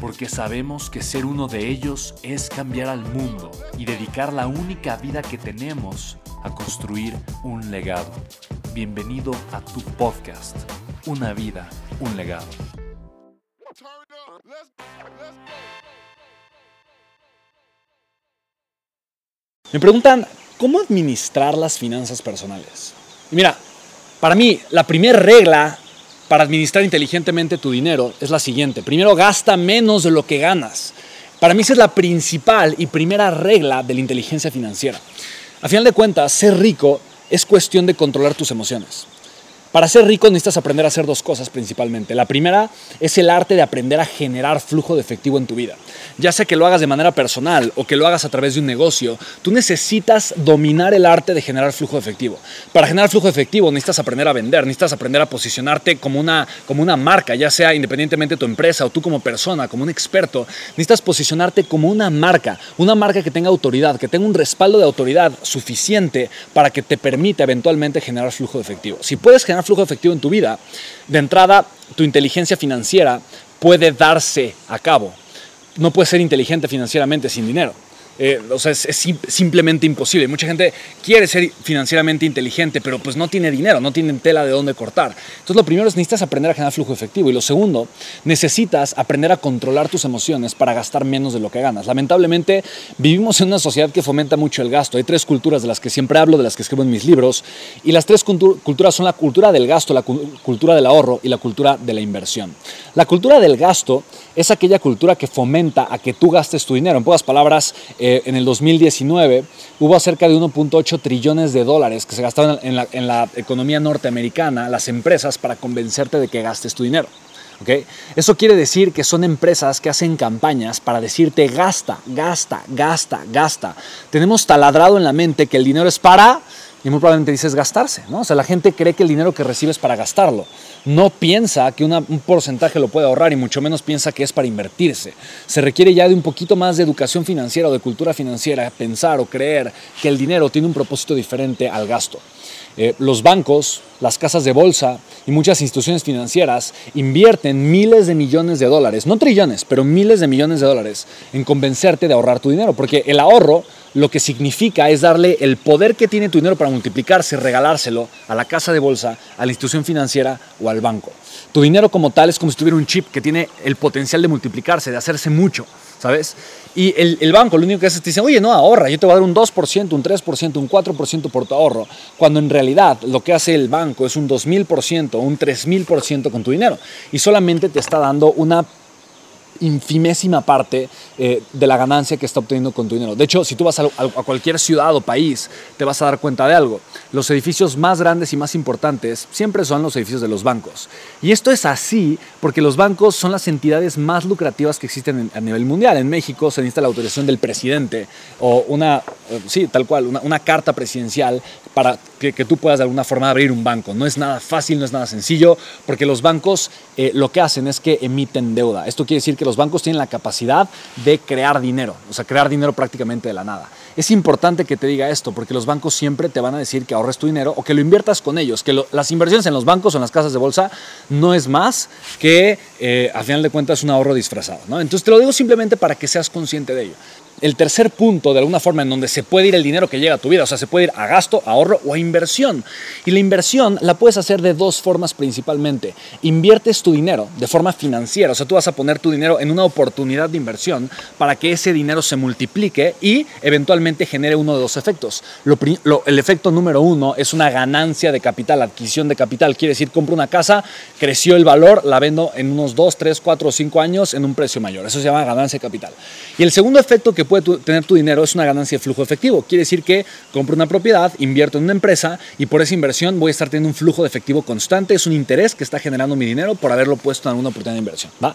porque sabemos que ser uno de ellos es cambiar al mundo y dedicar la única vida que tenemos a construir un legado. Bienvenido a tu podcast, Una vida, un legado. Me preguntan, ¿cómo administrar las finanzas personales? Y mira, para mí, la primera regla para administrar inteligentemente tu dinero es la siguiente. Primero, gasta menos de lo que ganas. Para mí esa es la principal y primera regla de la inteligencia financiera. A final de cuentas, ser rico es cuestión de controlar tus emociones. Para ser rico necesitas aprender a hacer dos cosas principalmente. La primera es el arte de aprender a generar flujo de efectivo en tu vida. Ya sea que lo hagas de manera personal o que lo hagas a través de un negocio, tú necesitas dominar el arte de generar flujo de efectivo. Para generar flujo de efectivo necesitas aprender a vender, necesitas aprender a posicionarte como una, como una marca, ya sea independientemente de tu empresa o tú como persona, como un experto, necesitas posicionarte como una marca, una marca que tenga autoridad, que tenga un respaldo de autoridad suficiente para que te permita eventualmente generar flujo de efectivo. Si puedes generar flujo efectivo en tu vida, de entrada tu inteligencia financiera puede darse a cabo. No puedes ser inteligente financieramente sin dinero. Eh, o sea, es, simplemente imposible. Mucha gente quiere ser financieramente inteligente, pero pues no tiene dinero, no tiene tela de dónde cortar. Entonces lo primero es necesitas aprender a generar flujo efectivo y lo segundo, necesitas aprender a controlar tus emociones para gastar menos de lo que ganas. Lamentablemente vivimos en una sociedad que fomenta mucho el gasto. Hay tres culturas de las que siempre hablo, de las que escribo en mis libros y las tres culturas son la cultura del gasto, la cultura del ahorro y la cultura de la inversión. La cultura del gasto es aquella cultura que fomenta a que tú gastes tu dinero. En pocas palabras, eh, en el 2019 hubo cerca de 1.8 trillones de dólares que se gastaron en la, en la, economía norteamericana, las empresas, para convencerte de que gastes tu dinero. ¿Okay? Eso quiere decir que son empresas que hacen campañas para decirte gasta, gasta, gasta, gasta. Tenemos taladrado en la mente que el dinero es para y muy probablemente dices gastarse, ¿no? O sea, la gente cree que el dinero que recibe es para gastarlo. No piensa que un porcentaje lo puede ahorrar y mucho menos piensa que es para invertirse. Se requiere ya de un poquito más de educación financiera o de cultura financiera, pensar o creer que el dinero tiene un propósito diferente al gasto. Eh, los bancos, las casas de bolsa y muchas instituciones financieras invierten miles de millones de dólares, no trillones, pero miles de millones de dólares en convencerte de ahorrar tu dinero, porque el ahorro lo que significa es darle el poder que tiene tu dinero para multiplicarse, regalárselo a la casa de bolsa, a la institución financiera o al banco. Tu dinero como tal es como si tuviera un chip que tiene el potencial de multiplicarse, de hacerse mucho, ¿sabes? Y el, banco lo único que hace es te dice, oye, no, ahorra, yo te voy a dar un 2%, un 3%, un 4% por tu ahorro, cuando en realidad lo que hace el banco es un 2.000%, un 3.000% con tu dinero. Y solamente te está dando una infimésima parte eh, de la ganancia que está obteniendo con tu dinero. De hecho, si tú vas a, cualquier ciudad o país, te vas a dar cuenta de algo. Los edificios más grandes y más importantes siempre son los edificios de los bancos. Y esto es así porque los bancos son las entidades más lucrativas que existen a nivel mundial. En México se necesita la autorización del presidente o una, eh, sí, tal cual, una, carta presidencial para que, tú puedas de alguna forma abrir un banco. No es nada fácil, no es nada sencillo, porque los bancos eh, lo que hacen es que emiten deuda. Esto quiere decir que los bancos tienen la capacidad de crear dinero, o sea, crear dinero prácticamente de la nada. Es importante que te diga esto, porque los bancos siempre te van a decir que ahorres tu dinero o que lo inviertas con ellos, que las inversiones en los bancos o en las casas de bolsa no es más que, eh, a final de cuentas, un ahorro disfrazado. Entonces te lo digo simplemente para que seas consciente de ello. El tercer punto, de alguna forma, en donde se puede ir el dinero que llega a tu vida. O sea, se puede ir a gasto, ahorro o a inversión. Y la inversión la puedes hacer de dos formas principalmente. Inviertes tu dinero de forma financiera. O sea, tú vas a poner tu dinero en una oportunidad de inversión para que ese dinero se multiplique y eventualmente genere uno de dos efectos. el efecto número uno es una ganancia de capital, adquisición de capital. Quiere decir, compro una casa, creció el valor, la vendo en unos 2, 3, 4 o 5 años en un precio mayor. Eso se llama ganancia de capital. Y el segundo efecto que puede tener tu dinero es una ganancia de flujo efectivo. Quiere decir que compro una propiedad, invierto en una empresa y por esa inversión voy a estar teniendo un flujo de efectivo constante. Es un interés que está generando mi dinero por haberlo puesto en alguna oportunidad de inversión. ¿va?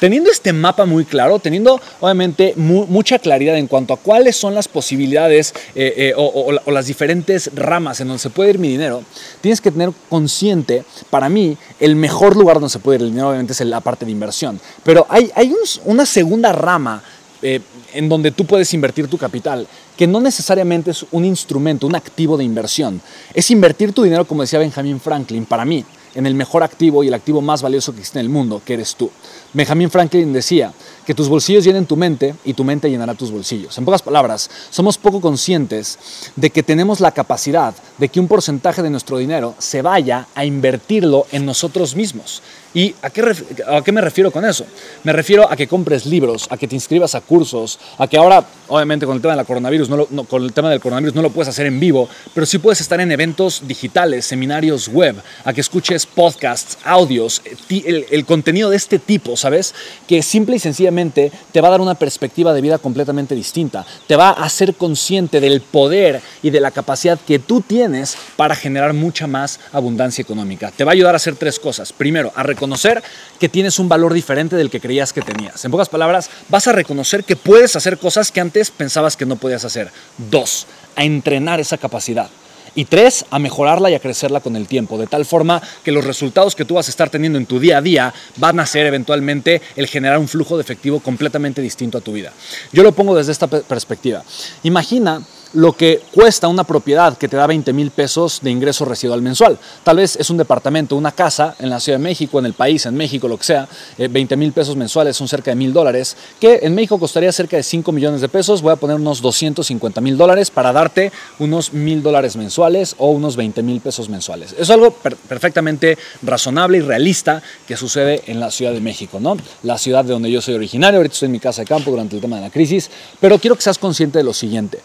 Teniendo este mapa muy claro, teniendo obviamente mucha claridad en cuanto a cuáles son las posibilidades eh, eh, o, las diferentes ramas en donde se puede ir mi dinero, tienes que tener consciente, para mí, el mejor lugar donde se puede ir el dinero obviamente es la parte de inversión. Pero hay, hay una segunda rama eh, en donde tú puedes invertir tu capital, que no necesariamente es un instrumento, un activo de inversión. Es invertir tu dinero, como decía Benjamin Franklin, para mí, en el mejor activo y el activo más valioso que existe en el mundo, que eres tú. Benjamin Franklin decía que tus bolsillos llenen tu mente y tu mente llenará tus bolsillos. En pocas palabras, somos poco conscientes de que tenemos la capacidad de que un porcentaje de nuestro dinero se vaya a invertirlo en nosotros mismos. ¿Y a qué, a qué, me refiero con eso? Me refiero a que compres libros, a que te inscribas a cursos, a que ahora, obviamente con el tema, de la coronavirus, no, con el tema del coronavirus no lo puedes hacer en vivo, pero sí puedes estar en eventos digitales, seminarios web, a que escuches podcasts, audios, el, el contenido de este tipo, ¿sabes? Que simple y sencillamente te va a dar una perspectiva de vida completamente distinta, te va a hacer consciente del poder y de la capacidad que tú tienes para generar mucha más abundancia económica. Te va a ayudar a hacer tres cosas. Primero, a reconocer que tienes un valor diferente del que creías que tenías. En pocas palabras, vas a reconocer que puedes hacer cosas que antes pensabas que no podías hacer. Dos, a entrenar esa capacidad. Y tres, a mejorarla y a crecerla con el tiempo, de tal forma que los resultados que tú vas a estar teniendo en tu día a día van a ser eventualmente el generar un flujo de efectivo completamente distinto a tu vida. Yo lo pongo desde esta perspectiva. Imagina lo que cuesta una propiedad que te da 20 mil pesos de ingreso residual mensual. Tal vez es un departamento, una casa en la Ciudad de México, en el país, en México, lo que sea. 20 eh, mil pesos mensuales son cerca de mil dólares, que en México costaría cerca de 5 millones de pesos. Voy a poner unos 250 mil dólares para darte unos mil dólares mensuales o unos 20 mil pesos mensuales. Es algo perfectamente razonable y realista que sucede en la Ciudad de México, ¿no? La ciudad de donde yo soy originario. Ahorita estoy en mi casa de campo durante el tema de la crisis, pero quiero que seas consciente de lo siguiente.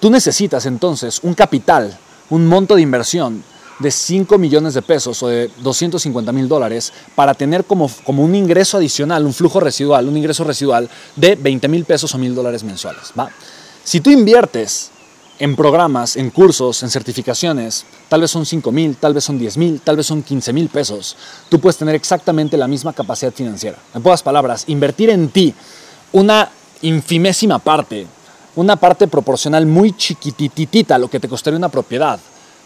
Tú necesitas entonces un capital, un monto de inversión de 5 millones de pesos o de 250 mil dólares para tener como, como un ingreso adicional, un flujo residual, un ingreso residual de 20 mil pesos o mil dólares mensuales. ¿va? Si tú inviertes en programas, en cursos, en certificaciones, tal vez son 5 mil, tal vez son 10 mil, tal vez son 15 mil pesos, tú puedes tener exactamente la misma capacidad financiera. En pocas palabras, invertir en ti una infimésima parte una parte proporcional muy chiquititita a lo que te costaría una propiedad,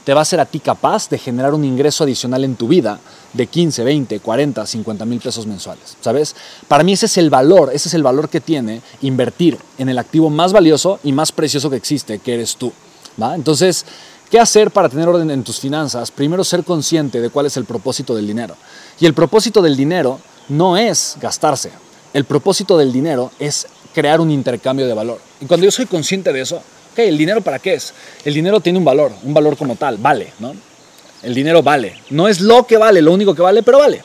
te va a hacer a ti capaz de generar un ingreso adicional en tu vida de 15, 20, 40, 50 mil pesos mensuales. ¿Sabes? Para mí ese es el valor, ese es el valor que tiene invertir en el activo más valioso y más precioso que existe, que eres tú. ¿va? Entonces, ¿qué hacer para tener orden en tus finanzas? Primero, ser consciente de cuál es el propósito del dinero. Y el propósito del dinero no es gastarse. El propósito del dinero es crear un intercambio de valor. Y cuando yo soy consciente de eso, ok, ¿el dinero para qué es? El dinero tiene un valor, un valor como tal, vale, ¿no? El dinero vale. No es lo que vale, lo único que vale, pero vale.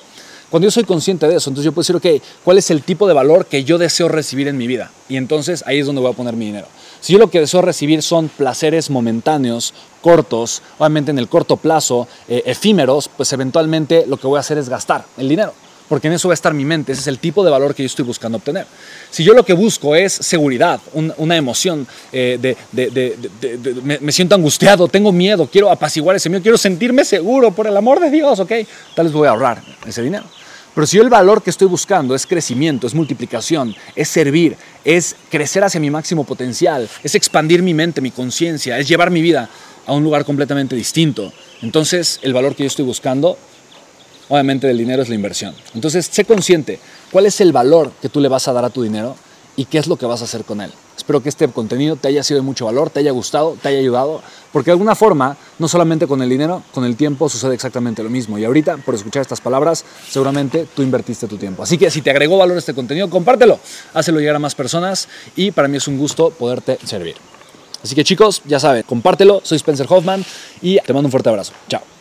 Cuando yo soy consciente de eso, entonces yo puedo decir, ok, ¿cuál es el tipo de valor que yo deseo recibir en mi vida? Y entonces ahí es donde voy a poner mi dinero. Si yo lo que deseo recibir son placeres momentáneos, cortos, obviamente en el corto plazo, eh, efímeros, pues eventualmente lo que voy a hacer es gastar el dinero porque en eso va a estar mi mente, ese es el tipo de valor que yo estoy buscando obtener. Si yo lo que busco es seguridad, una emoción eh, de, me, siento angustiado, tengo miedo, quiero apaciguar ese miedo, quiero sentirme seguro, por el amor de Dios, ok, tal vez voy a ahorrar ese dinero. Pero si yo el valor que estoy buscando es crecimiento, es multiplicación, es servir, es crecer hacia mi máximo potencial, es expandir mi mente, mi conciencia, es llevar mi vida a un lugar completamente distinto, entonces el valor que yo estoy buscando obviamente del dinero es la inversión. Entonces, sé consciente cuál es el valor que tú le vas a dar a tu dinero y qué es lo que vas a hacer con él. Espero que este contenido te haya sido de mucho valor, te haya gustado, te haya ayudado, porque de alguna forma, no solamente con el dinero, con el tiempo sucede exactamente lo mismo. Y ahorita, por escuchar estas palabras, seguramente tú invertiste tu tiempo. Así que si te agregó valor este contenido, compártelo, hácelo llegar a más personas y para mí es un gusto poderte servir. Así que chicos, ya saben, compártelo, soy Spencer Hoffman y te mando un fuerte abrazo. Chao.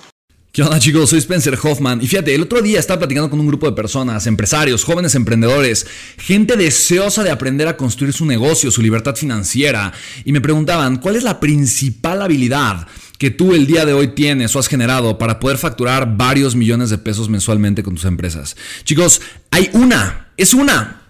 ¿Qué onda chicos? Soy Spencer Hoffman y fíjate, el otro día estaba platicando con un grupo de personas, empresarios, jóvenes emprendedores, gente deseosa de aprender a construir su negocio, su libertad financiera y me preguntaban, ¿cuál es la principal habilidad que tú el día de hoy tienes o has generado para poder facturar varios millones de pesos mensualmente con tus empresas? Chicos, hay una, es una